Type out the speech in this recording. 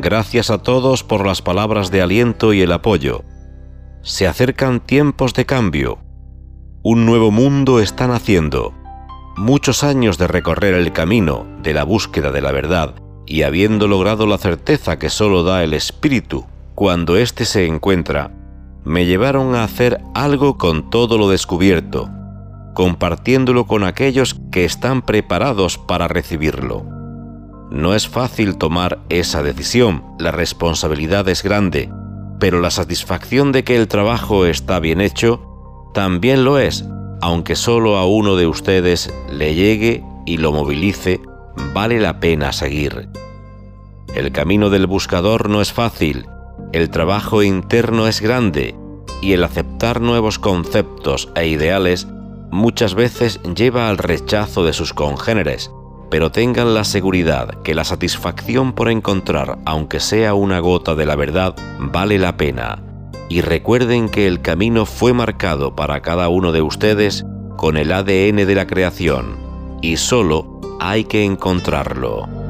Gracias a todos por las palabras de aliento y el apoyo. Se acercan tiempos de cambio. Un nuevo mundo está naciendo. Muchos años de recorrer el camino de la búsqueda de la verdad y habiendo logrado la certeza que solo da el espíritu cuando éste se encuentra, me llevaron a hacer algo con todo lo descubierto, compartiéndolo con aquellos que están preparados para recibirlo. No es fácil tomar esa decisión, la responsabilidad es grande, pero la satisfacción de que el trabajo está bien hecho también lo es, aunque solo a uno de ustedes le llegue y lo movilice, vale la pena seguir. El camino del buscador no es fácil, el trabajo interno es grande y el aceptar nuevos conceptos e ideales muchas veces lleva al rechazo de sus congéneres, pero tengan la seguridad que la satisfacción por encontrar, aunque sea una gota de la verdad, vale la pena. Y recuerden que el camino fue marcado para cada uno de ustedes con el ADN de la creación, y solo hay que encontrarlo.